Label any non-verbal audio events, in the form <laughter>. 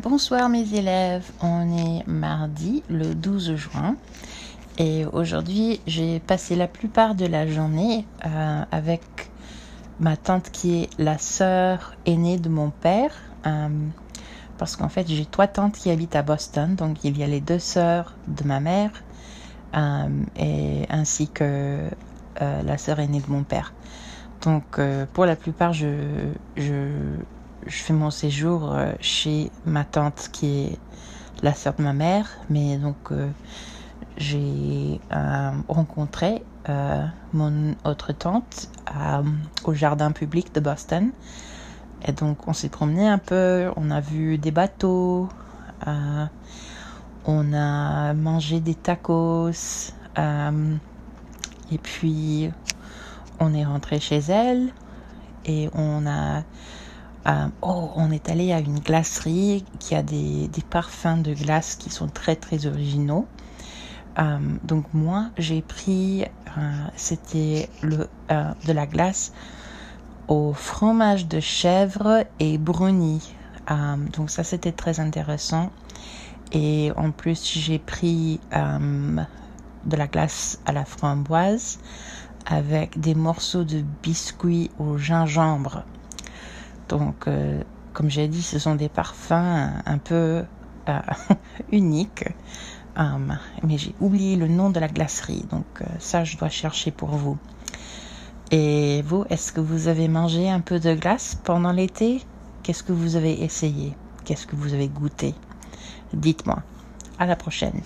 Bonsoir mes élèves, on est mardi le 12 juin. Et aujourd'hui j'ai passé la plupart de la journée euh, avec ma tante qui est la sœur aînée de mon père euh, parce qu'en fait j'ai trois tantes qui habitent à Boston. Donc il y a les deux sœurs de ma mère euh, et ainsi que la sœur aînée de mon père. Donc pour la plupart je, je je fais mon séjour euh, chez ma tante qui est la sœur de ma mère, mais donc euh, j'ai euh, rencontré mon autre tante au jardin public de Boston. Et donc on s'est promené un peu, on a vu des bateaux, on a mangé des tacos, et puis on est rentré chez elle et on a oh, on est allé à une glacerie qui a des, parfums de glace qui sont très très originaux. Euh, donc moi j'ai pris, euh, c'était de la glace au fromage de chèvre et brownie. donc ça c'était très intéressant. Et en plus j'ai pris de la glace à la framboise avec des morceaux de biscuits au gingembre. Donc, euh, comme j'ai dit, ce sont des parfums un peu euh, <laughs> uniques. Um, mais j'ai oublié le nom de la glacerie, donc euh, ça, je dois chercher pour vous. Et vous, est-ce que vous avez mangé un peu de glace pendant l'été? Qu'est-ce que vous avez essayé? Qu'est-ce que vous avez goûté? Dites-moi. À la prochaine.